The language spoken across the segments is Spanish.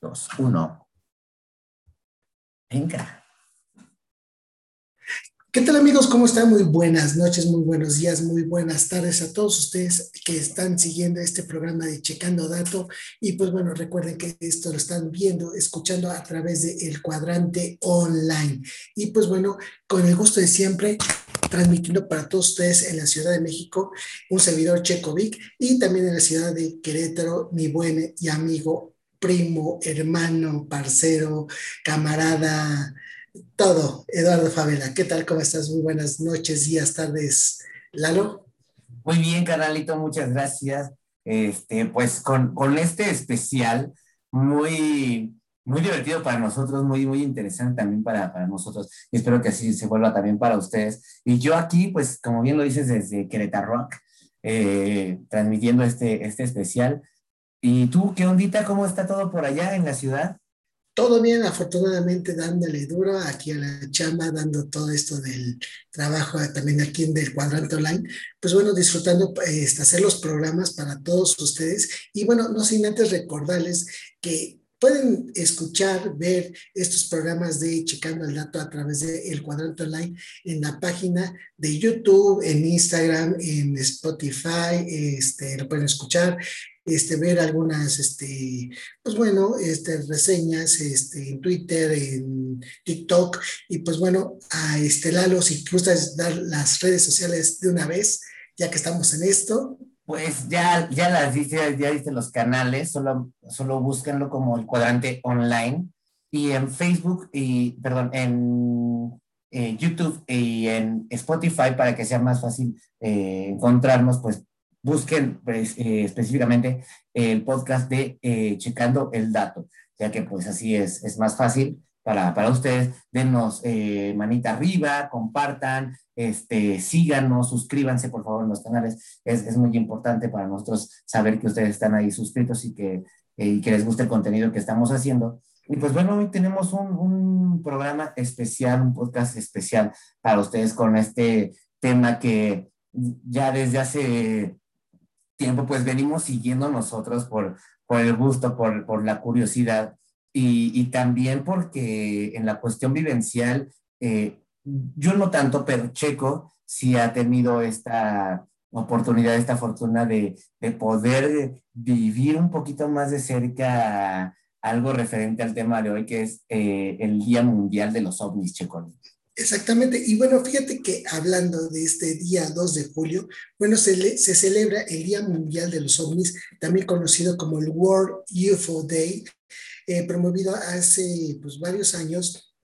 dos, uno. Venga. ¿Qué tal amigos? ¿Cómo están? Muy buenas noches, muy buenos días, muy buenas tardes a todos ustedes que están siguiendo este programa de Checando Dato. Y pues bueno, recuerden que esto lo están viendo, escuchando a través de El Cuadrante Online. Y pues bueno, con el gusto de siempre, transmitiendo para todos ustedes en la Ciudad de México, un servidor Checovic y también en la ciudad de Querétaro, mi buen y amigo, primo, hermano, parcero, camarada, todo, Eduardo Favela. ¿Qué tal? ¿Cómo estás? Muy buenas noches, días, tardes. Lalo. Muy bien, carnalito, muchas gracias. Este, pues con, con este especial muy, muy divertido para nosotros, muy, muy interesante también para, para nosotros. Y espero que así se vuelva también para ustedes. Y yo aquí, pues, como bien lo dices, desde Querétaro eh, transmitiendo este, este especial. ¿Y tú, qué ondita? ¿Cómo está todo por allá en la ciudad? Todo bien, afortunadamente dándole duro aquí a la chamba, dando todo esto del trabajo también aquí en del cuadrante online. Pues bueno, disfrutando este, hacer los programas para todos ustedes. Y bueno, no sin antes recordarles que pueden escuchar, ver estos programas de Checando el Dato a través de El Cuadrante Online en la página de YouTube, en Instagram, en Spotify, este, lo pueden escuchar este, ver algunas, este, pues bueno, este, reseñas en Twitter, en TikTok, y pues bueno, a este Lalo, si gustas dar las redes sociales de una vez, ya que estamos en esto. Pues ya, ya las dice, ya dice los canales, solo, solo búsquenlo como el cuadrante online. Y en Facebook y, perdón, en YouTube y en Spotify para que sea más fácil eh, encontrarnos, pues busquen pues, eh, específicamente el podcast de eh, Checando el Dato, ya que pues así es, es más fácil para, para ustedes. Denos eh, manita arriba, compartan, este, síganos, suscríbanse por favor en los canales. Es, es, muy importante para nosotros saber que ustedes están ahí suscritos y que, y que les gusta el contenido que estamos haciendo. Y pues bueno, hoy tenemos un, un programa especial, un podcast especial para ustedes con este tema que ya desde hace tiempo, pues venimos siguiendo nosotros por, por el gusto, por, por la curiosidad y, y, también porque en la cuestión vivencial, eh, yo no tanto, pero Checo sí ha tenido esta oportunidad, esta fortuna de, de poder vivir un poquito más de cerca algo referente al tema de hoy, que es eh, el Día Mundial de los OVNIs, Checo. Exactamente. Y bueno, fíjate que hablando de este día 2 de julio, bueno, se, le, se celebra el Día Mundial de los OVNIs, también conocido como el World UFO Day, eh, promovido hace pues, varios años.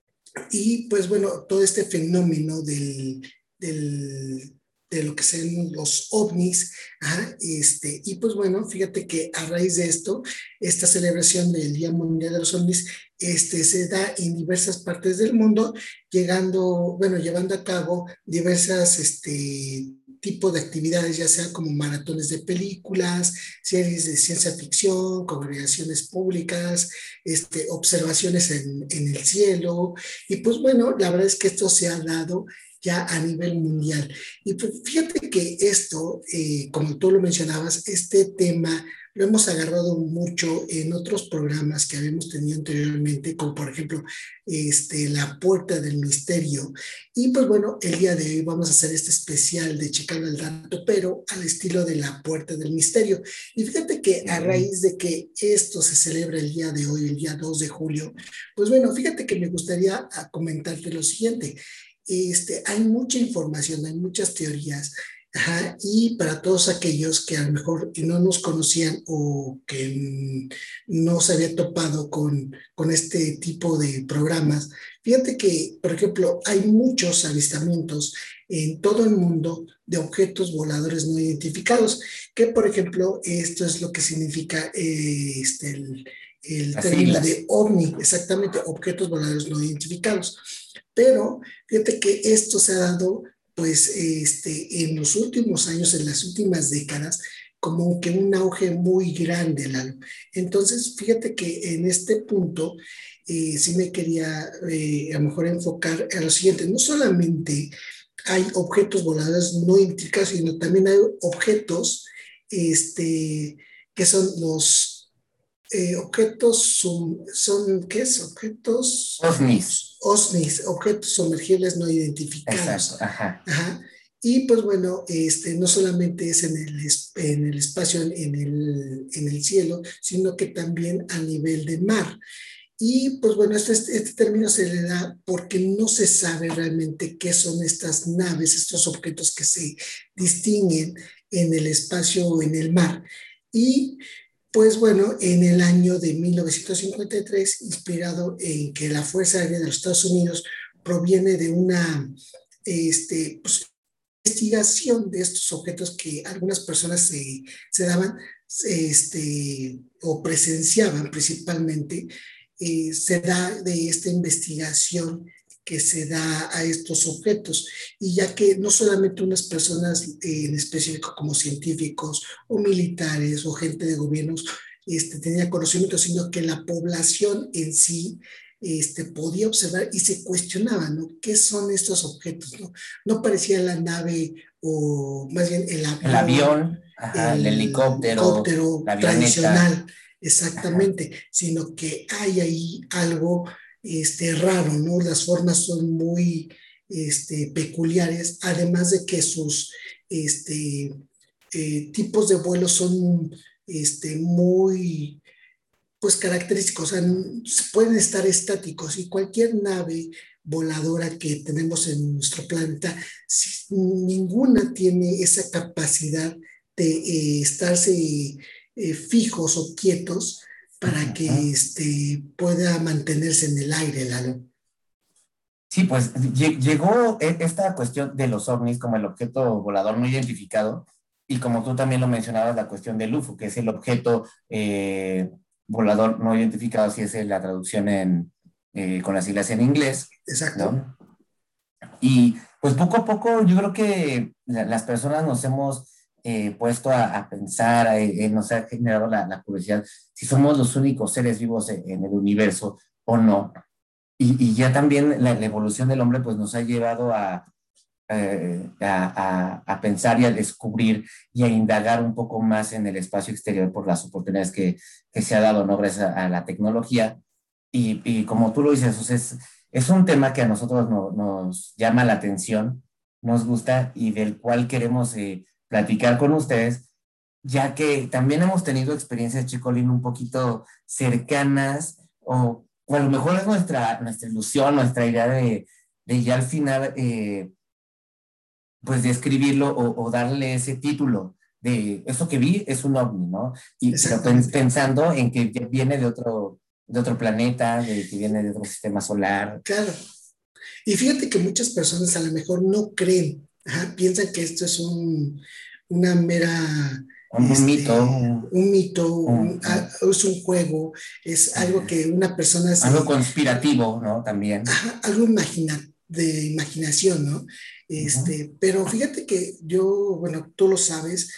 Y pues bueno, todo este fenómeno del, del de lo que sean los ovnis. Ajá, este, y pues bueno, fíjate que a raíz de esto, esta celebración del Día Mundial de los OVNIs este, se da en diversas partes del mundo, llegando, bueno, llevando a cabo diversas este, tipos de actividades, ya sea como maratones de películas, series de ciencia ficción, congregaciones públicas, este, observaciones en, en el cielo. Y pues bueno, la verdad es que esto se ha dado ya a nivel mundial. Y pues, fíjate que esto, eh, como tú lo mencionabas, este tema lo hemos agarrado mucho en otros programas que habíamos tenido anteriormente, como por ejemplo este, La Puerta del Misterio. Y pues bueno, el día de hoy vamos a hacer este especial de Checando el Dato, pero al estilo de La Puerta del Misterio. Y fíjate que a raíz de que esto se celebra el día de hoy, el día 2 de julio, pues bueno, fíjate que me gustaría comentarte lo siguiente este, hay mucha información, hay muchas teorías, ajá, y para todos aquellos que a lo mejor no nos conocían o que no se había topado con, con este tipo de programas, fíjate que, por ejemplo, hay muchos avistamientos en todo el mundo de objetos voladores no identificados, que por ejemplo, esto es lo que significa eh, este, el, el término de ovni, exactamente, objetos voladores no identificados. Pero fíjate que esto se ha dado, pues, este, en los últimos años, en las últimas décadas, como que un auge muy grande, Lalo. Entonces, fíjate que en este punto eh, sí me quería eh, a lo mejor enfocar a lo siguiente, no solamente hay objetos voladores no identificados, sino también hay objetos este, que son los eh, objetos son, son, ¿qué es? Objetos... OSNIs. OSNIs, objetos sumergibles no identificados. Exacto, ajá. Ajá. Y pues bueno, este, no solamente es en el, en el espacio, en el, en el cielo, sino que también a nivel de mar. Y pues bueno, este, este término se le da porque no se sabe realmente qué son estas naves, estos objetos que se distinguen en el espacio o en el mar. Y pues bueno, en el año de 1953, inspirado en que la Fuerza Aérea de los Estados Unidos proviene de una este, pues, investigación de estos objetos que algunas personas se, se daban este, o presenciaban principalmente, eh, se da de esta investigación que se da a estos objetos. Y ya que no solamente unas personas en específico como científicos o militares o gente de gobiernos este, tenía conocimiento, sino que la población en sí este, podía observar y se cuestionaba, ¿no? ¿Qué son estos objetos? No, no parecía la nave o más bien el avión. El avión, el, helicóptero, tradicional, exactamente, sino que hay ahí algo este, raro, ¿no? Las formas son muy este, peculiares, además de que sus este, eh, tipos de vuelo son este, muy pues característicos, o sea, pueden estar estáticos y cualquier nave voladora que tenemos en nuestro planeta, ninguna tiene esa capacidad de eh, estarse eh, fijos o quietos para que este, pueda mantenerse en el aire, Lalo. Sí, pues llegó e, esta cuestión de los ovnis como el objeto volador no identificado y como tú también lo mencionabas, la cuestión del UFO, que es el objeto eh, volador no identificado, si es la traducción en, eh, con las siglas en inglés. Exacto. Y pues poco a poco yo creo que las personas nos hemos eh, puesto a, pensar, eh, nos ha generado la, curiosidad si somos los únicos seres vivos en, el universo o no. Y, y ya también la, evolución del hombre pues nos ha llevado a, a, a, pensar y a descubrir y a indagar un poco más en el espacio exterior por las oportunidades que, que se ha dado, ¿no? Gracias a, la tecnología. Y, y, como tú lo dices, es, es un tema que a nosotros nos llama la atención, nos gusta y del cual queremos eh, platicar con ustedes, ya que también hemos tenido experiencias, Chicolín, un poquito cercanas o, o, a lo mejor es nuestra, nuestra ilusión, nuestra idea de, de ya al final eh, pues de escribirlo o, darle ese título de eso que vi es un ovni, ¿no? Y pensando en que viene de otro, de otro planeta, de que viene de otro sistema solar. Claro. Y fíjate que muchas personas a lo mejor no creen, piensan que esto es un, una mera... Un este, mito. Un mito, es un juego, es algo que una persona... algo conspirativo, ¿no? También. algo imagina, de imaginación, ¿no? Este, Pero fíjate que yo, bueno, tú lo sabes,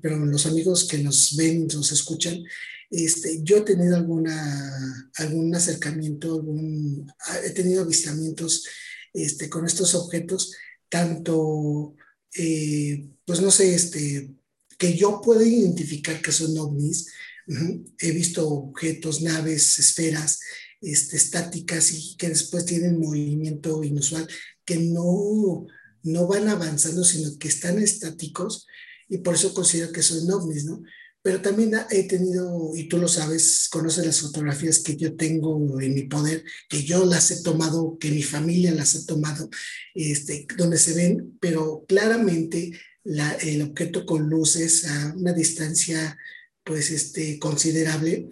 pero los amigos que nos ven, nos escuchan, este, yo he tenido alguna, algún acercamiento, algún, he tenido avistamientos este, con estos objetos, tanto, eh, pues no sé, este, que yo puedo identificar que son ovnis. He visto objetos, naves, esferas este, estáticas y que después tienen movimiento inusual que no, no van avanzando, sino que están estáticos y por eso considero que son ovnis, ¿no? Pero también he tenido, y tú lo sabes, conoces las fotografías que yo tengo en mi poder, que yo las he tomado, que mi familia las ha tomado, este, donde se ven, pero claramente la, el objeto con luces a una distancia pues este, considerable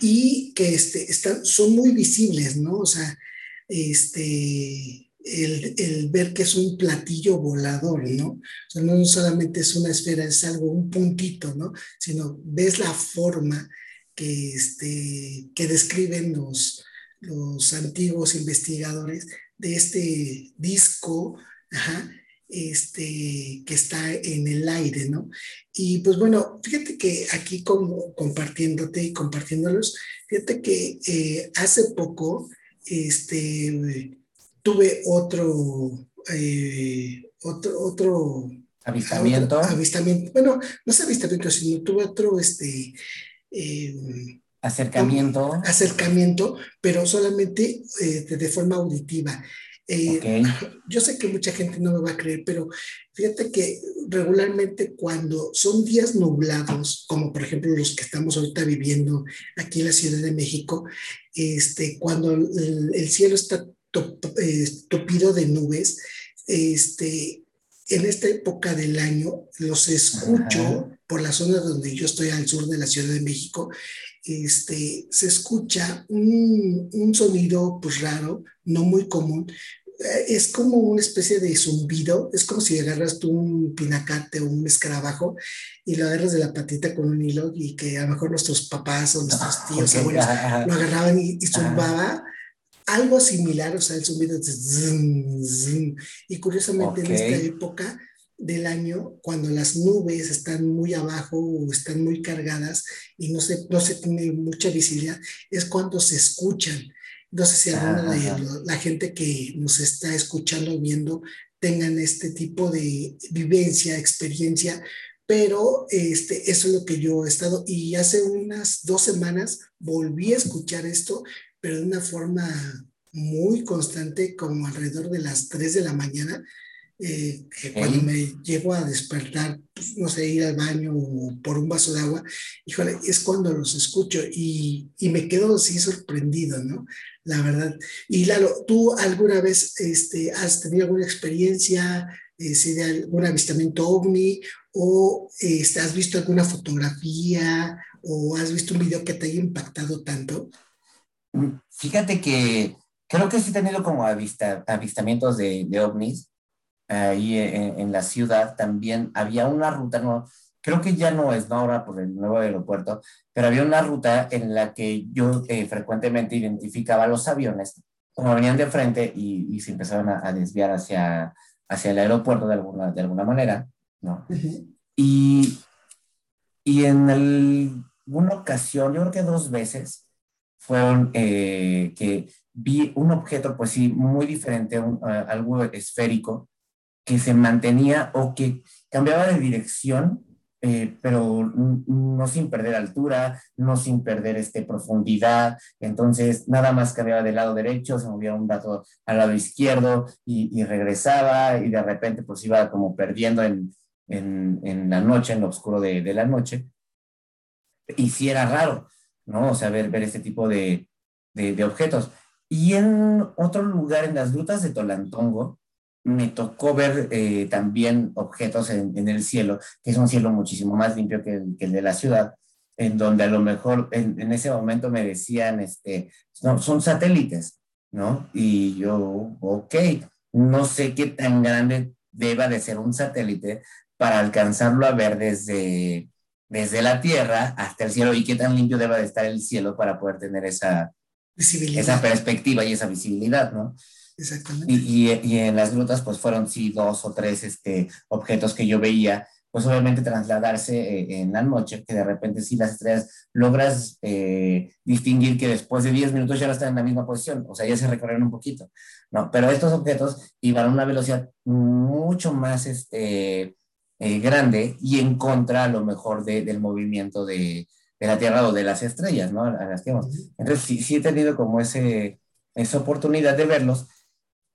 y que este, están, son muy visibles, ¿no? O sea, este, el, ver que es un platillo volador, ¿no? O sea, no solamente es una esfera, es algo, un puntito, ¿no? Sino ves la forma que, este, que describen los, los antiguos investigadores de este disco, este, que está en el aire, ¿no? Y pues bueno, fíjate que aquí como compartiéndote y compartiéndolos, fíjate que eh, hace poco, este, tuve otro, eh, otro, otro avistamiento. avistamiento. Bueno, no es avistamiento, sino tuve otro, este, eh, acercamiento. Acercamiento, pero solamente eh, de forma auditiva. Eh, yo sé que mucha gente no me va a creer, pero fíjate que regularmente cuando son días nublados, como por ejemplo los que estamos ahorita viviendo aquí en la Ciudad de México, este, cuando el, cielo está eh, topido de nubes, este, en esta época del año los escucho por la zona donde yo estoy al sur de la Ciudad de México, este, se escucha un, un sonido pues raro, no muy común, eh, es como una especie de zumbido, es como si agarras tú un pinacate o un escarabajo y lo agarras de la patita con un hilo y que a lo mejor nuestros papás o nuestros tíos abuelos lo agarraban y, zumbaba. Algo similar, o sea, el zumbido de Y curiosamente en esta época del año, cuando las nubes están muy abajo o están muy cargadas y no se, no se tiene mucha visibilidad, es cuando se escuchan. No sé si alguna de la gente que nos está escuchando, viendo, tengan este tipo de vivencia, experiencia, pero este, eso es lo que yo he estado. Y hace unas dos semanas volví a escuchar esto, pero de una forma muy constante, como alrededor de las 3 de la mañana, eh, cuando me llego a despertar, pues, no sé, ir al baño o por un vaso de agua, híjole, es cuando los escucho y, y, me quedo así sorprendido, ¿no? La verdad. Y Lalo, ¿tú alguna vez este, has tenido alguna experiencia eh, de algún avistamiento ovni o este, has visto alguna fotografía o has visto un video que te haya impactado tanto? Fíjate que creo que sí he tenido como avista, avistamientos de, de ovnis ahí en, la ciudad también había una ruta, no, creo que ya no es, ¿no? Ahora por el nuevo aeropuerto, pero había una ruta en la que yo eh, frecuentemente identificaba los aviones como venían de frente y, se empezaron a, desviar hacia, hacia el aeropuerto de alguna, de alguna manera, ¿no? y, y en una ocasión, yo creo que dos veces, fueron eh, que vi un objeto, pues sí, muy diferente, algo esférico, que se mantenía o que cambiaba de dirección, eh, pero no sin perder altura, no sin perder este, profundidad. Entonces, nada más cambiaba del lado derecho, se movía un rato al lado izquierdo y, regresaba y de repente pues iba como perdiendo en, en, en la noche, en lo oscuro de, de, la noche. Y sí era raro, ¿no? O sea, ver, ver este tipo de, de, objetos. Y en otro lugar, en las grutas de Tolantongo, me tocó ver eh, también objetos en, el cielo, que es un cielo muchísimo más limpio que el, de la ciudad, en donde a lo mejor en, ese momento me decían, este, no, son satélites, ¿no? Y yo, ok, no sé qué tan grande deba de ser un satélite para alcanzarlo a ver desde, desde la Tierra hasta el cielo y qué tan limpio deba de estar el cielo para poder tener esa, esa perspectiva y esa visibilidad, ¿no? Exactamente. Y, y, en las grutas, pues fueron sí dos o tres este, objetos que yo veía, pues obviamente trasladarse eh, en la noche, que de repente sí las estrellas logras eh, distinguir que después de 10 minutos ya no están en la misma posición, o sea, ya se recorren un poquito, ¿no? Pero estos objetos iban a una velocidad mucho más este, eh, grande y en contra a lo mejor de, del movimiento de, de, la Tierra o de las estrellas, ¿no? A las que hemos. Entonces sí, sí he tenido como ese, esa oportunidad de verlos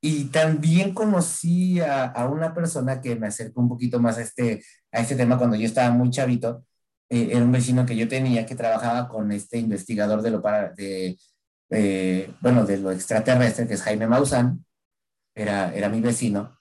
y también conocí a, una persona que me acercó un poquito más a este, a este tema cuando yo estaba muy chavito. Eh, era un vecino que yo tenía que trabajaba con este investigador de lo, para, de, eh, bueno, de lo extraterrestre, que es Jaime Maussan. Era, era mi vecino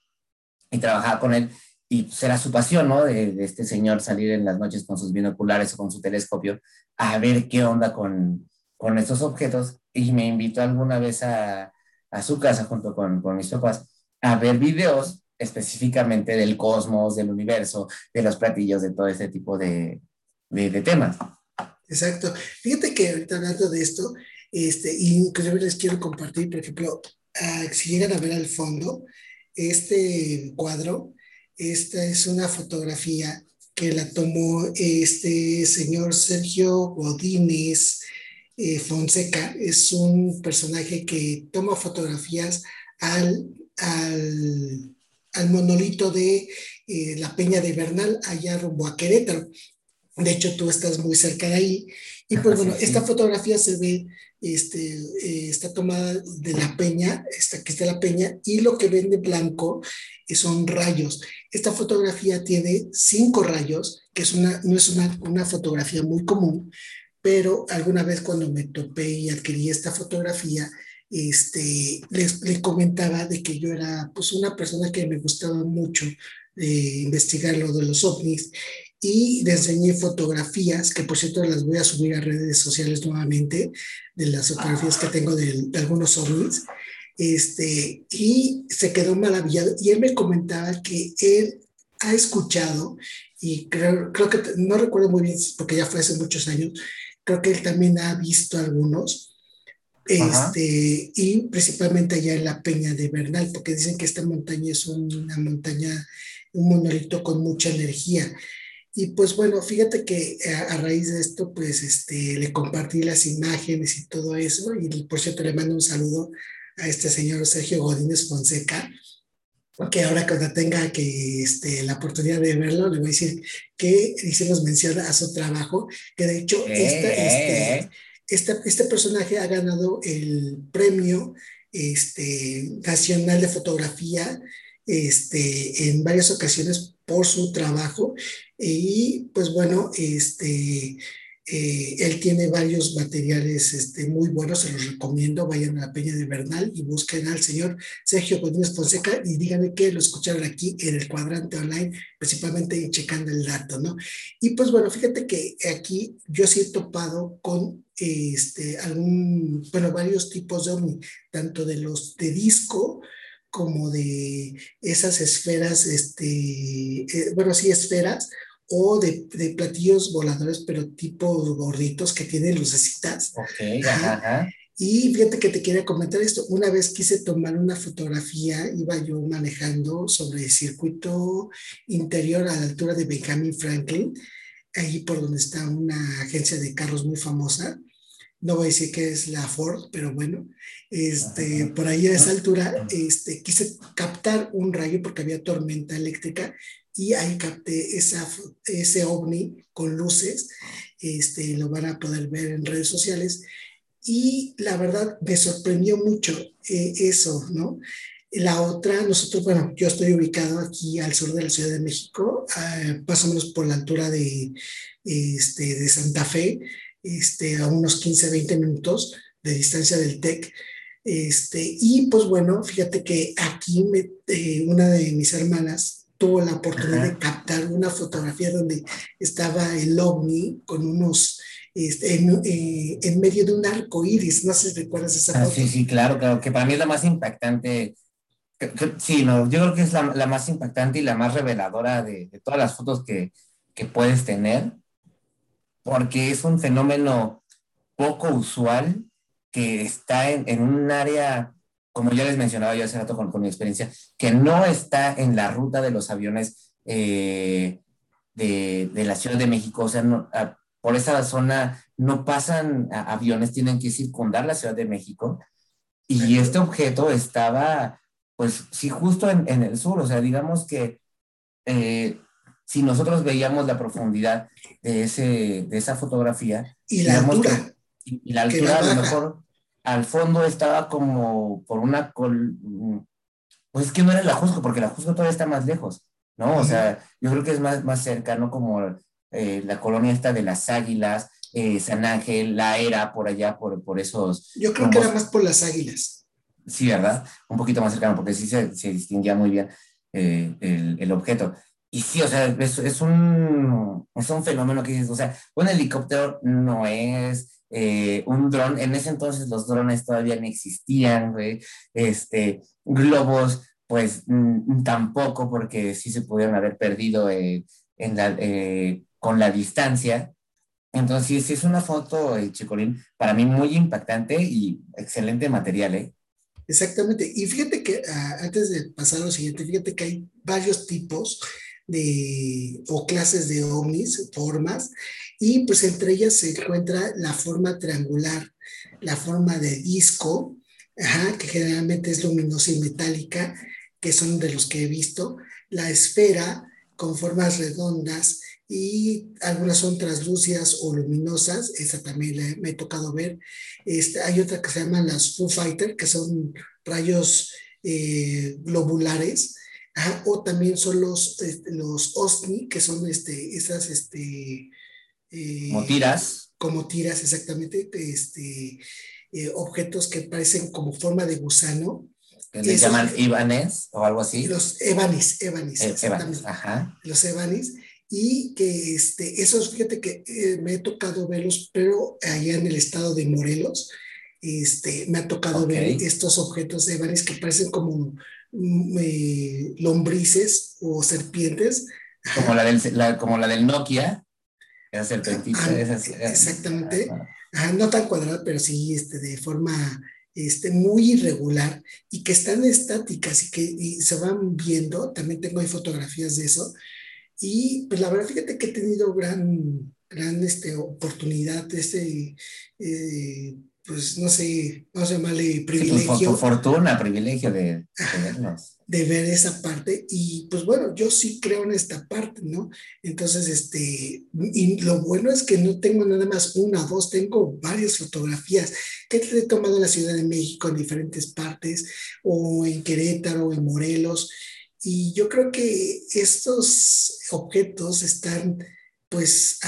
y trabajaba con él. Y era su pasión, ¿no? De, de, este señor salir en las noches con sus binoculares o con su telescopio a ver qué onda con, con estos objetos. Y me invitó alguna vez a, a su casa junto con, con mis papás a ver videos específicamente del cosmos, del universo, de los platillos, de todo este tipo de, de, temas. Exacto. Fíjate que ahorita hablando de esto, este, inclusive les quiero compartir, por ejemplo, si llegan a ver al fondo, este cuadro, esta es una fotografía que la tomó este señor Sergio Godínez eh, Fonseca es un personaje que toma fotografías al, al, monolito de eh, la Peña de Bernal, allá rumbo a Querétaro. De hecho, tú estás muy cerca de ahí. Y pues bueno, esta fotografía se ve, este, eh, está tomada de la peña, esta, aquí está la peña, y lo que ven de blanco son rayos. Esta fotografía tiene cinco rayos, que es una, no es una, una fotografía muy común, pero alguna vez cuando me topé y adquirí esta fotografía, este, les, les, comentaba de que yo era pues una persona que me gustaba mucho eh, investigar lo de los ovnis y le enseñé fotografías, que por cierto las voy a subir a redes sociales nuevamente, de las fotografías que tengo de, de algunos ovnis, este, y se quedó maravillado. Y él me comentaba que él ha escuchado y creo, creo que no recuerdo muy bien porque ya fue hace muchos años, creo que él también ha visto algunos este, y principalmente allá en la Peña de Bernal, porque dicen que esta montaña es una montaña, un monolito con mucha energía. Y pues bueno, fíjate que a, raíz de esto, pues este, le compartí las imágenes y todo eso, y por cierto le mando un saludo a este señor Sergio Godínez Fonseca, que ahora cuando tenga que, este, la oportunidad de verlo, le voy a decir que hicimos mención a su trabajo, que de hecho esta, este, este, este, personaje ha ganado el premio este, nacional de fotografía este, en varias ocasiones por su trabajo y pues bueno, este, eh, él tiene varios materiales este, muy buenos, se los recomiendo. Vayan a la Peña de Bernal y busquen al señor Sergio Godínez Fonseca y díganle que lo escucharon aquí en el cuadrante online, principalmente checando el dato, ¿no? Y pues bueno, fíjate que aquí yo sí he topado con este, algún, bueno, varios tipos de ovni, tanto de los de disco como de esas esferas, este, eh, bueno, sí, esferas, o de, de, platillos voladores, pero tipo gorditos que tienen lucecitas. Ok, ajá, Y fíjate que te quería comentar esto. Una vez quise tomar una fotografía, iba yo manejando sobre el circuito interior a la altura de Benjamin Franklin, ahí por donde está una agencia de carros muy famosa. No voy a decir que es la Ford, pero bueno, este, por ahí a esa altura este, quise captar un rayo porque había tormenta eléctrica y ahí capté esa, ese ovni con luces, este, lo van a poder ver en redes sociales. Y la verdad me sorprendió mucho eh, eso, ¿no? La otra, nosotros, bueno, yo estoy ubicado aquí al sur de la Ciudad de México, eh, más o menos por la altura de, este, de Santa Fe, este, a unos 15, 20 minutos de distancia del TEC. Este, y pues bueno, fíjate que aquí me, eh, una de mis hermanas tuvo la oportunidad de captar una fotografía donde estaba el ovni con unos, este, eh, en, medio de un arco iris. No sé si recuerdas esa ah, foto. Sí, sí, claro, claro, que para mí es la más impactante. Sí, no, yo creo que es la, la más impactante y la más reveladora de, de todas las fotos que, que, puedes tener, porque es un fenómeno poco usual que está en, en un área como ya les mencionaba yo hace rato con, con mi experiencia, que no está en la ruta de los aviones eh, de, de, la Ciudad de México, o sea, no, a, por esa zona no pasan aviones, tienen que circundar la Ciudad de México, y este objeto estaba, pues sí, justo en, en el sur, o sea, digamos que eh, si nosotros veíamos la profundidad de, ese, de esa fotografía, y la altura, que, y, y la altura a lo mejor al fondo estaba como por una... Col... Pues es que no era la Jusco, porque la Jusco todavía está más lejos, ¿no? O sea, yo creo que es más, más cercano como eh, la colonia esta de las Águilas, eh, San Ángel, la era por allá, por, por esos... Yo creo que era más por las Águilas. Sí, ¿verdad? Un poquito más cercano, porque sí se, se distinguía muy bien eh, el, el, objeto. Y sí, o sea, es, es, un, es un fenómeno que dices, o sea, un helicóptero no es eh, un dron, en ese entonces los drones todavía no existían, güey, este, globos, pues mm, tampoco, porque sí se pudieron haber perdido eh, en la, eh, con la distancia. Entonces, sí, es una foto, eh, Chicolín, para mí muy impactante y excelente material, ¿eh? Exactamente. Y fíjate que uh, antes de pasar a lo siguiente, fíjate que hay varios tipos de, o clases de ovnis, formas, y pues entre ellas se encuentra la forma triangular, la forma de disco, ajá, que generalmente es luminosa y metálica, que son de los que he visto, la esfera con formas redondas, y algunas son translúcidas o luminosas, esa también me he tocado ver. Este, hay otra que se llaman las Foo Fighter, que son rayos eh, globulares, o también son los, este, los OSNI, que son este, esas... Este, eh, como tiras. Como tiras, exactamente, este, eh, objetos que parecen como forma de gusano. ¿Le llaman Ivanes o algo así? Los Evanis, Evanis, exactamente. ajá. Los Evanis y que este, esos, fíjate que eh, me he tocado verlos, pero allá en el estado de Morelos, este, me ha tocado ver estos objetos de que parecen como eh, lombrices o serpientes. Como la, del, como la del Nokia, esa serpentita. Ah, exactamente, no tan cuadrada, pero sí este, de forma este, muy irregular y que están estáticas y que y se van viendo, también tengo ahí fotografías de eso, y pues la verdad, fíjate que he tenido gran, gran este, oportunidad, este, eh, pues no sé, no sé llamarle privilegio. Sí, fortuna, privilegio de, verlos. De ver esa parte. Y pues bueno, yo sí creo en esta parte, ¿no? Entonces, este, y lo bueno es que no tengo nada más una o dos, tengo varias fotografías que he tomado en la Ciudad de México, en diferentes partes, o en Querétaro, en Morelos. Y yo creo que estos objetos están, pues,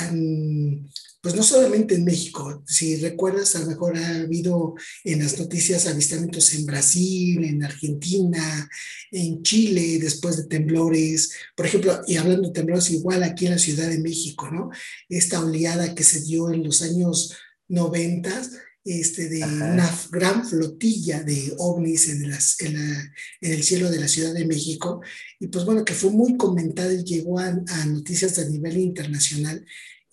pues no solamente en México, si recuerdas, a lo mejor ha habido en las noticias avistamientos en Brasil, en Argentina, en Chile, después de temblores, por ejemplo, y hablando de temblores, igual aquí en la Ciudad de México, ¿no? Esta oleada que se dio en los años 90 este, de una gran flotilla de ovnis en, las, en, el cielo de la Ciudad de México. Y pues bueno, que fue muy comentada y llegó a, noticias a nivel internacional.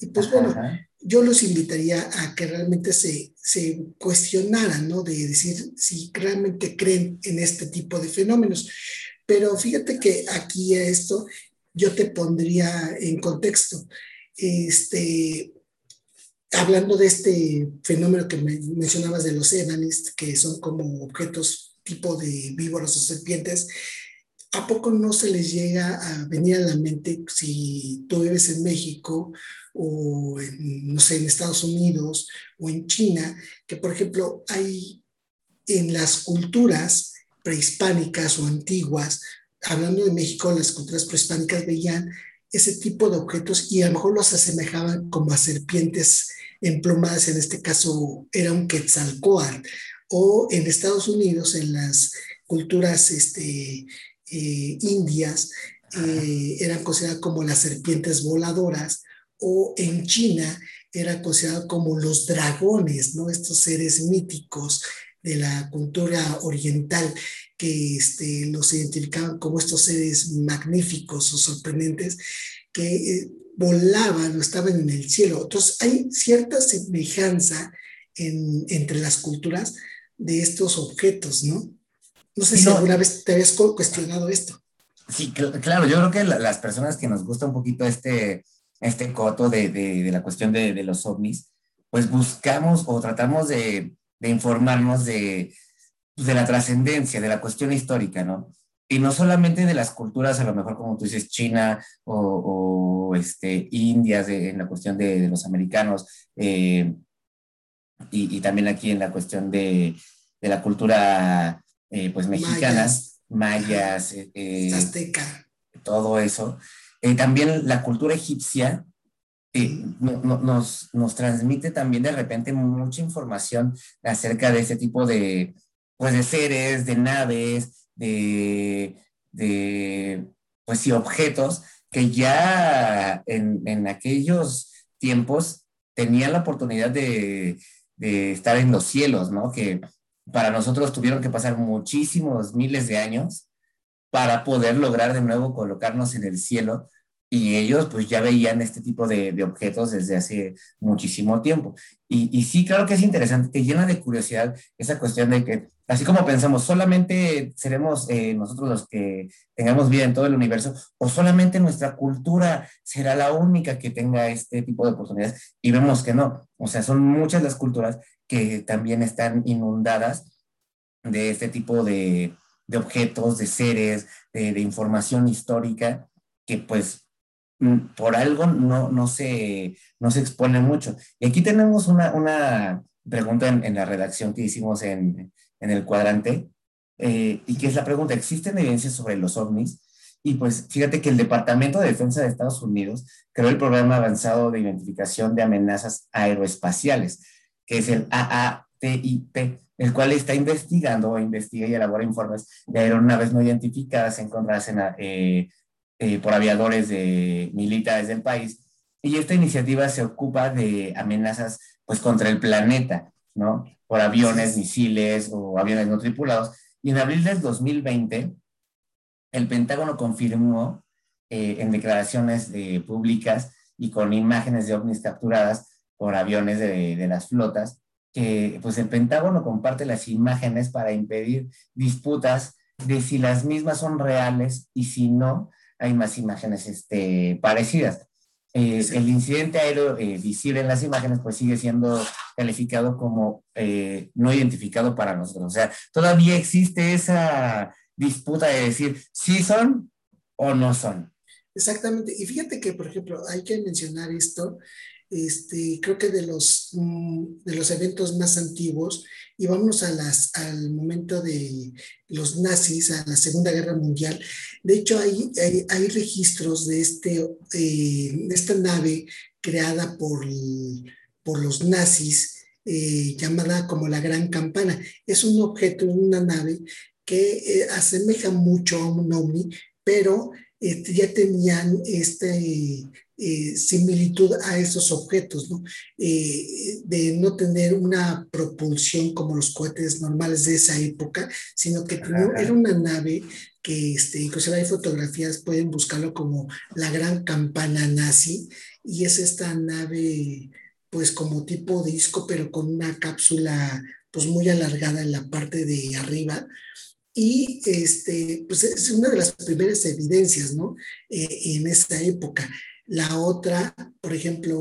Y pues bueno, yo los invitaría a que realmente se, se cuestionaran, ¿no? De decir si realmente creen en este tipo de fenómenos. Pero fíjate que aquí a esto yo te pondría en contexto. Este, hablando de este fenómeno que mencionabas de los evanis, que son como objetos tipo de víboras o serpientes, ¿a poco no se les llega a venir a la mente si tú vives en México o no sé, en Estados Unidos o en China, que por ejemplo hay en las culturas prehispánicas o antiguas, hablando de México, las culturas prehispánicas veían ese tipo de objetos y a lo mejor los asemejaban como a serpientes emplumadas, en este caso era un quetzalcoatl, o en Estados Unidos, en las culturas este, eh, indias, eh, eran consideradas como las serpientes voladoras, o en China eran considerados como los dragones, ¿no? Estos seres míticos de la cultura oriental que este, los identificaban como estos seres magníficos o sorprendentes que eh, volaban o estaban en el cielo. Entonces hay cierta semejanza entre las culturas de estos objetos, ¿no? No sé si alguna vez te habías cuestionado esto. Sí, claro, yo creo que las personas que nos gusta un poquito este, este coto de, de, la cuestión de, de, los ovnis, pues buscamos o tratamos de, informarnos de, de la trascendencia, de la cuestión histórica, ¿no? y no solamente de las culturas, a lo mejor como tú dices, China o, este, Indias en la cuestión de, los americanos, eh, y, también aquí en la cuestión de, la cultura eh, pues mexicana, mayas, eh, azteca. todo eso. También la cultura egipcia nos, nos transmite también de repente mucha información acerca de ese tipo de, pues, de seres, de naves, de, de pues objetos que ya en, en aquellos tiempos tenían la oportunidad de, de, estar en los cielos, ¿no? Que para nosotros tuvieron que pasar muchísimos miles de años para poder lograr de nuevo colocarnos en el cielo y ellos pues ya veían este tipo de, de objetos desde hace muchísimo tiempo. Y, y, sí, claro que es interesante, que llena de curiosidad esa cuestión de que, así como pensamos, solamente seremos eh, nosotros los que tengamos vida en todo el universo, o solamente nuestra cultura será la única que tenga este tipo de oportunidades, y vemos que no, o sea, son muchas las culturas que también están inundadas de este tipo de, de objetos, de seres, de, de información histórica, que pues por algo no, no, se, no se expone mucho. Y aquí tenemos una, una pregunta en, en la redacción que hicimos en, en el cuadrante, eh, y que es la pregunta, ¿existen evidencias sobre los ovnis? Y pues fíjate que el Departamento de Defensa de Estados Unidos creó el Programa Avanzado de Identificación de Amenazas Aeroespaciales, que es el AATIP, el cual está investigando, investiga y elabora informes de aeronaves no identificadas encontradas en, eh, eh, por aviadores de, militares del país. Y esta iniciativa se ocupa de amenazas pues contra el planeta, ¿no? Por aviones, misiles o aviones no tripulados. Y en abril del 2020, el Pentágono confirmó eh, en declaraciones públicas y con imágenes de ovnis capturadas por aviones de, de las flotas que pues el Pentágono comparte las imágenes para impedir disputas de si las mismas son reales y si no, hay más imágenes este, parecidas. Eh, el incidente aéreo eh, visible en las imágenes pues sigue siendo calificado como eh, no identificado para nosotros. O sea, todavía existe esa disputa de decir si son o no son. Exactamente. Y fíjate que, por ejemplo, hay que mencionar esto este, creo que de los, mm, de los eventos más antiguos, y las, al momento de los nazis, a la Segunda Guerra Mundial. De hecho, hay, hay, registros de, este, eh, de esta nave creada por, por los nazis, eh, llamada como la Gran Campana. Es un objeto, una nave que eh, asemeja mucho a un ovni, pero ya tenían este, eh, similitud a esos objetos, ¿no? Eh, de no tener una propulsión como los cohetes normales de esa época, sino que era una nave que este, inclusive hay fotografías, pueden buscarlo como la gran campana nazi, y es esta nave pues como tipo disco, pero con una cápsula pues muy alargada en la parte de arriba, y este, pues es una de las primeras evidencias, ¿no? Eh, en esa época. La otra, por ejemplo,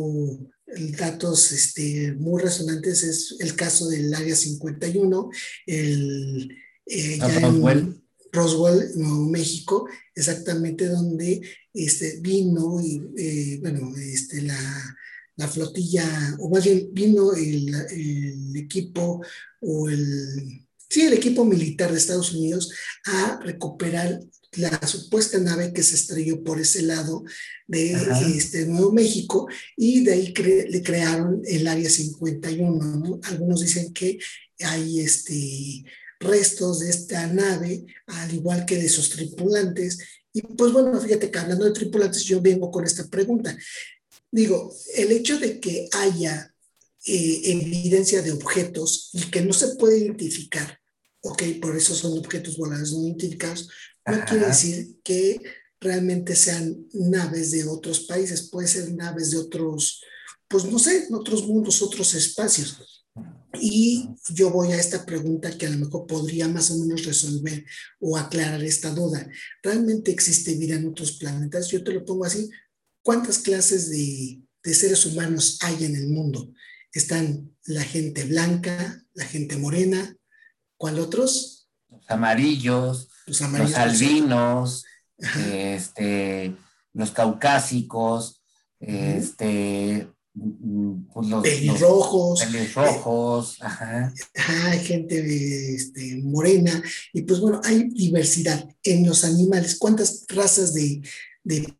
datos este, muy resonantes es el caso del Área 51, el, eh, ah, en Roswell, Nuevo México, exactamente donde este, vino y, eh, bueno, este, la, la, flotilla, o más bien vino el, el equipo o el, sí, el equipo militar de Estados Unidos a recuperar la supuesta nave que se estrelló por ese lado de este, Nuevo México y de ahí le crearon el Área 51. Algunos dicen que hay este, restos de esta nave, al igual que de sus tripulantes. Y pues bueno, fíjate que hablando de tripulantes, yo vengo con esta pregunta. Digo, el hecho de que haya eh, evidencia de objetos y que no se puede identificar, ok, por eso son objetos voladores no identificados, no quiere decir que realmente sean naves de otros países, puede ser naves de otros, pues no sé, otros mundos, otros espacios. Y yo voy a esta pregunta que a lo mejor podría más o menos resolver o aclarar esta duda. ¿Realmente existe vida en otros planetas? Yo te lo pongo así. ¿Cuántas clases de, de seres humanos hay en el mundo? Están la gente blanca, la gente morena, ¿cuál otros? Los amarillos, los, albinos, este, los caucásicos, este, pues los, pelirrojos, pelirrojos, hay gente este, morena, y pues bueno, hay diversidad en los animales. ¿Cuántas razas de,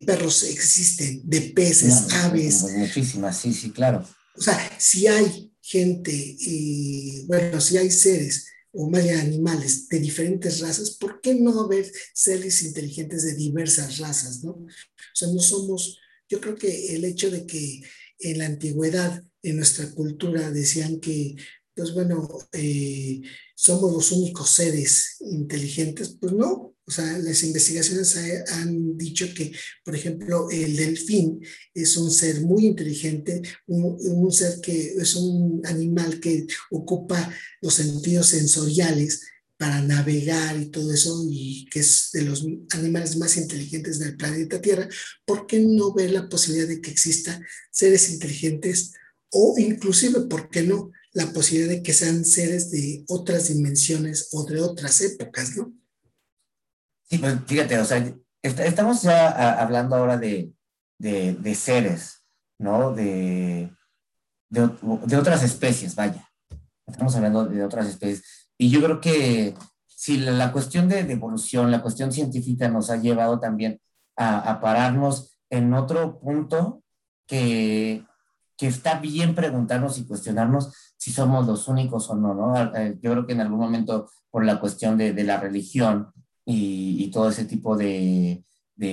perros existen? De peces, aves. muchísimas, sí, sí, claro. O sea, si hay gente, y bueno, si hay seres o más bien animales de diferentes razas, ¿por qué no haber seres inteligentes de diversas razas, no? O sea, no somos, yo creo que el hecho de que en la antigüedad, en nuestra cultura, decían que, pues bueno, eh, somos los únicos seres inteligentes, pues no, o sea, las investigaciones han dicho que, por ejemplo, el delfín es un ser muy inteligente, un, ser que es un animal que ocupa los sentidos sensoriales para navegar y todo eso, y que es de los animales más inteligentes del planeta Tierra, ¿por qué no ver la posibilidad de que exista seres inteligentes o inclusive, ¿por qué no? La posibilidad de que sean seres de otras dimensiones o de otras épocas, ¿no? Sí, pues fíjate, o sea, estamos ya hablando ahora de, de, seres, ¿no? De, de, otras especies, vaya. Estamos hablando de otras especies. Y yo creo que si la, cuestión de, evolución, la cuestión científica nos ha llevado también a, pararnos en otro punto que, que está bien preguntarnos y cuestionarnos si somos los únicos o no, ¿no? Eh, yo creo que en algún momento por la cuestión de, la religión y, todo ese tipo de,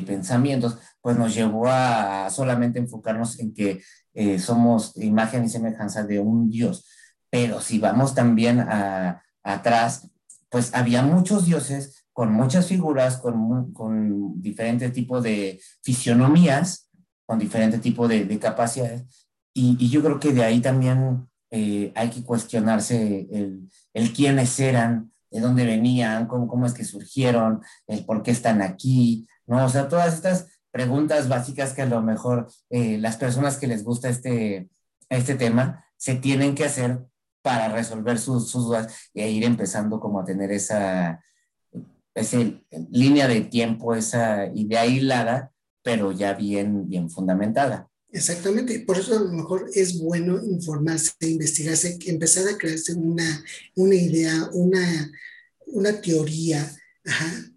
pensamientos, pues nos llevó a solamente enfocarnos en que eh, somos imagen y semejanza de un Dios. Pero si vamos también a, atrás, pues había muchos dioses con muchas figuras, con, con diferentes tipos de fisionomías, con diferente tipo de, de capacidades. Y, yo creo que de ahí también eh, hay que cuestionarse el, quiénes eran, de dónde venían, cómo, cómo es que surgieron, el por qué están aquí, ¿no? O sea, todas estas preguntas básicas que a lo mejor eh, las personas que les gusta este, este tema se tienen que hacer para resolver sus, sus dudas y ir empezando como a tener esa, esa línea de tiempo, esa idea hilada, pero ya bien, bien fundamentada. Exactamente, por eso a lo mejor es bueno informarse, investigarse, empezar a crearse una, una idea, una, una teoría.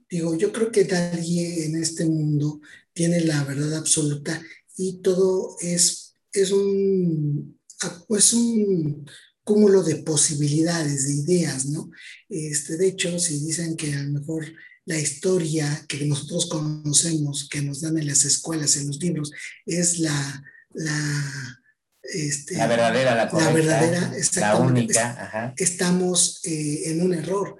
Digo, yo creo que nadie en este mundo tiene la verdad absoluta y todo es, es, un, un cúmulo de posibilidades, de ideas, ¿no? Este, de hecho, si dicen que a lo mejor la historia que nosotros conocemos, que nos dan en las escuelas, en los libros, es la, la, este, la verdadera, la, correcta, la verdadera, la única. Estamos eh, en un error.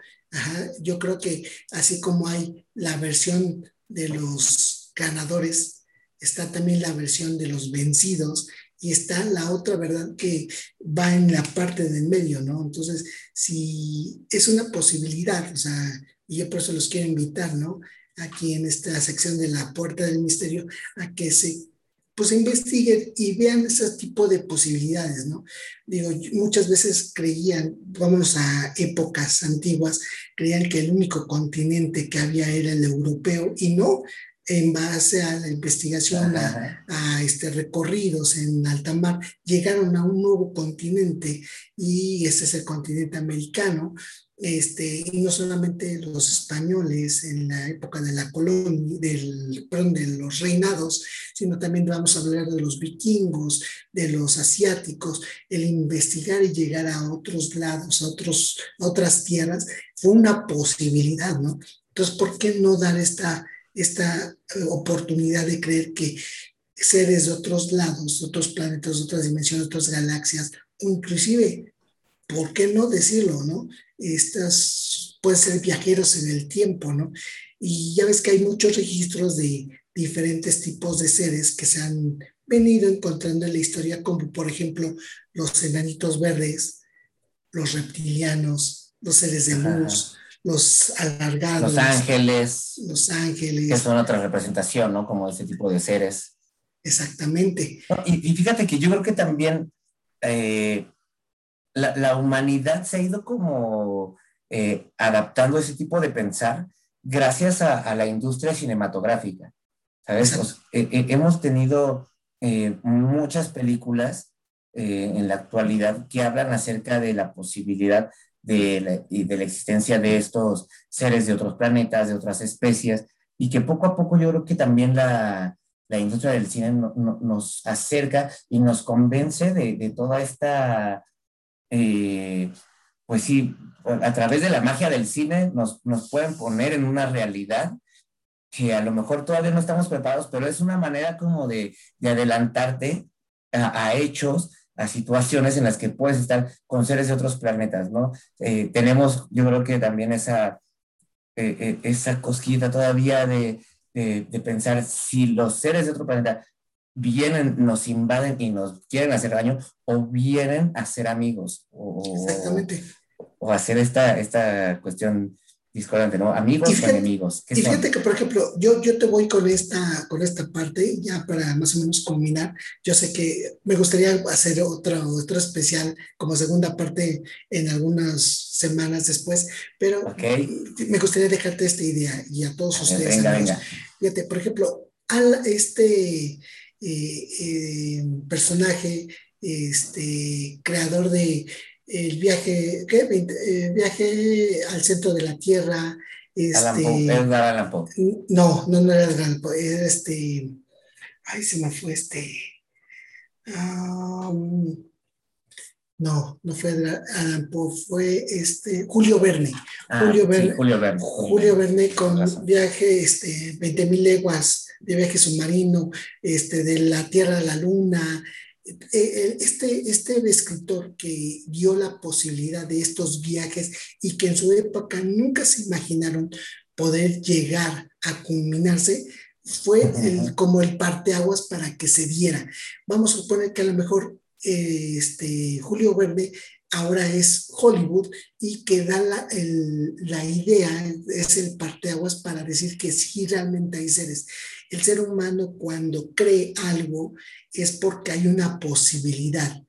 Yo creo que así como hay la versión de los ganadores, está también la versión de los vencidos y está la otra verdad que va en la parte del medio, ¿no? Entonces, si es una posibilidad, o sea, y yo por eso los quiero invitar, ¿no? Aquí en esta sección de la puerta del misterio, a que se pues investiguen y vean ese tipo de posibilidades, ¿no? Digo, muchas veces creían, vámonos a épocas antiguas, creían que el único continente que había era el europeo y no, en base a la investigación, a, a, este, recorridos en alta mar, llegaron a un nuevo continente y ese es el continente americano, este, y no solamente los españoles en la época de la colonia, del, perdón, de los reinados, sino también vamos a hablar de los vikingos, de los asiáticos, el investigar y llegar a otros lados, a, otros, a otras tierras, fue una posibilidad, ¿no? Entonces, ¿por qué no dar esta, esta eh, oportunidad de creer que seres de otros lados, de otros planetas, de otras dimensiones, de otras galaxias, inclusive ¿por qué no decirlo, no? Estas pueden ser viajeros en el tiempo, ¿no? Y ya ves que hay muchos registros de diferentes tipos de seres que se han venido encontrando en la historia, como por ejemplo los enanitos verdes, los reptilianos, los seres de luz, los alargados. Los ángeles. Los ángeles. Que son otra representación, ¿no? Como ese tipo de seres. Exactamente. Y, y fíjate que yo creo que también eh, la, humanidad se ha ido como eh, adaptando a ese tipo de pensar gracias a, la industria cinematográfica. ¿Sabes? Eh, eh, hemos tenido muchas películas en la actualidad que hablan acerca de la posibilidad de la, de la existencia de estos seres de otros planetas, de otras especies, y que poco a poco yo creo que también la, la industria del cine nos acerca y nos convence de, de toda esta eh, pues sí, a través de la magia del cine nos, nos pueden poner en una realidad que a lo mejor todavía no estamos preparados, pero es una manera como de, de adelantarte a, hechos, a situaciones en las que puedes estar con seres de otros planetas, ¿no? Eh, tenemos, yo creo que también esa, eh, esa cosquita todavía de, de, de, pensar si los seres de otro planeta vienen, nos invaden y nos quieren hacer daño o vienen a ser amigos. O, Exactamente. O hacer esta, esta cuestión discordante, ¿no? Amigos o enemigos. Y fíjate que, por ejemplo, yo, yo te voy con esta, con esta parte, ya para más o menos culminar. Yo sé que me gustaría hacer otra, otro especial como segunda parte en algunas semanas después, pero me gustaría dejarte esta idea y a todos ustedes. Venga, venga. Fíjate, por ejemplo, al, este, personaje, este, creador de el viaje, ¿qué? viaje al centro de la Tierra. Este, No, no, no era Alan Poe, era este, ay, se me fue este, no, no fue Alan Poe, fue este, Julio Verne. Ah, Julio, Verne Julio Verne. Julio Verne con viaje, este, 20 mil leguas de viaje submarino, este, de la Tierra a la Luna, eh, eh, este, este escritor que dio la posibilidad de estos viajes y que en su época nunca se imaginaron poder llegar a culminarse, fue como el parteaguas para que se diera. Vamos a suponer que a lo mejor eh, este, Julio Verde ahora es Hollywood y que da la, la idea, es el parteaguas para decir que sí realmente hay seres. El ser humano cuando cree algo es porque hay una posibilidad.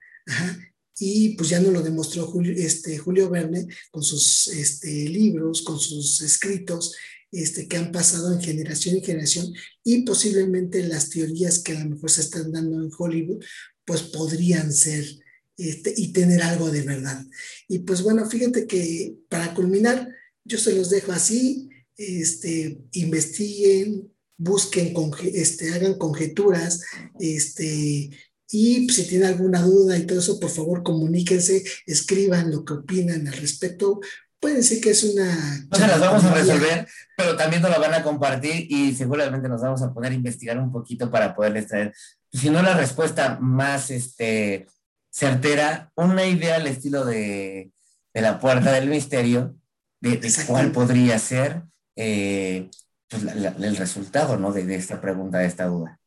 Y pues ya nos lo demostró Julio, este, Julio Verne con sus este, libros, con sus escritos, este, que han pasado en generación en generación y posiblemente las teorías que a lo mejor se están dando en Hollywood, pues podrían ser este, y tener algo de verdad. Y pues bueno, fíjate que para culminar, yo se los dejo así, este, investiguen, busquen, este, hagan conjeturas, este, y si tienen alguna duda y todo eso, por favor comuníquense, escriban lo que opinan al respecto. Pueden decir que es una... No se las vamos a resolver, pero también nos la van a compartir y seguramente nos vamos a poner a investigar un poquito para poderles traer, si no la respuesta más este, certera, una idea al estilo de, de la puerta del misterio, de, de cuál podría ser. Eh, pues, el resultado ¿no? de, esta pregunta, de esta duda.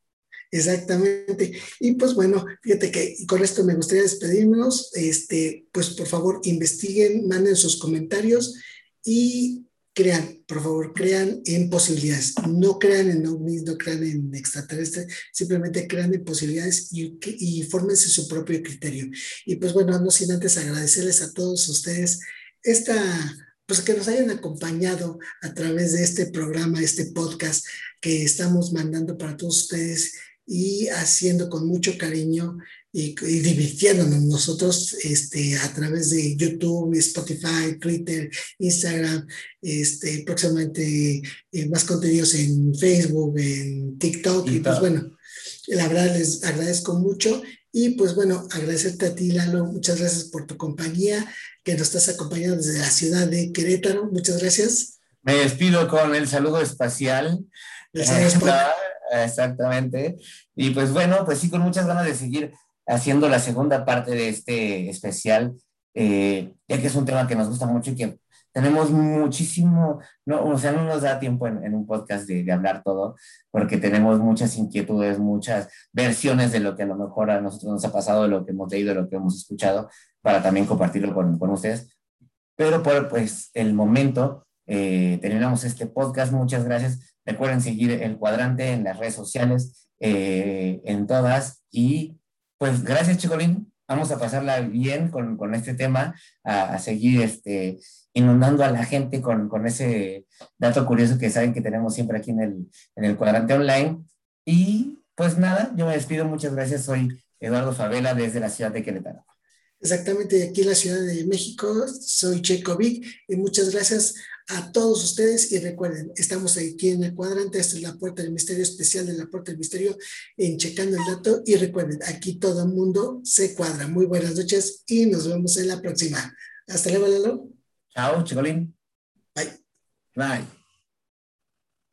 Exactamente. Y pues bueno, fíjate que con esto me gustaría despedirnos. Este, pues por favor, investiguen, manden sus comentarios y crean, por favor, crean en posibilidades. No crean en ovnis, no crean en extraterrestres, simplemente crean en posibilidades y, y fórmense su propio criterio. Y pues bueno, no sin antes agradecerles a todos ustedes esta pues que nos hayan acompañado a través de este programa, este podcast que estamos mandando para todos ustedes y haciendo con mucho cariño y, divirtiéndonos nosotros este, a través de YouTube, Spotify, Twitter, Instagram, este, próximamente eh, más contenidos en Facebook, en TikTok. Y pues bueno, la verdad les agradezco mucho y pues bueno, agradecerte a ti, Lalo. Muchas gracias por tu compañía, que nos estás acompañando desde la ciudad de Querétaro. Muchas gracias. Me despido con el saludo espacial. Exactamente. Y pues bueno, pues sí, con muchas ganas de seguir haciendo la segunda parte de este especial, eh, ya que es un tema que nos gusta mucho y que tenemos muchísimo, no, o sea, no nos da tiempo en, un podcast de, hablar todo, porque tenemos muchas inquietudes, muchas versiones de lo que a lo mejor a nosotros nos ha pasado, de lo que hemos leído, de lo que hemos escuchado, para también compartirlo con, con ustedes. Pero por pues, el momento, eh, terminamos este podcast. Muchas gracias. Recuerden seguir el cuadrante en las redes sociales, eh, en todas. Y pues gracias, Chicolín. Vamos a pasarla bien con, con este tema, a, a seguir este, inundando a la gente con, con, ese dato curioso que saben que tenemos siempre aquí en el, en el cuadrante online. Y pues nada, yo me despido, muchas gracias, soy Eduardo Favela desde la ciudad de Querétaro. Exactamente, aquí en la Ciudad de México, soy Checo Vic y muchas gracias a todos ustedes y recuerden, estamos aquí en el cuadrante, esta es la puerta del misterio especial de la puerta del misterio en Checando el Dato y recuerden, aquí todo el mundo se cuadra. Muy buenas noches y nos vemos en la próxima. Hasta luego, Lalo. Chao, Chicolín. Bye. Bye.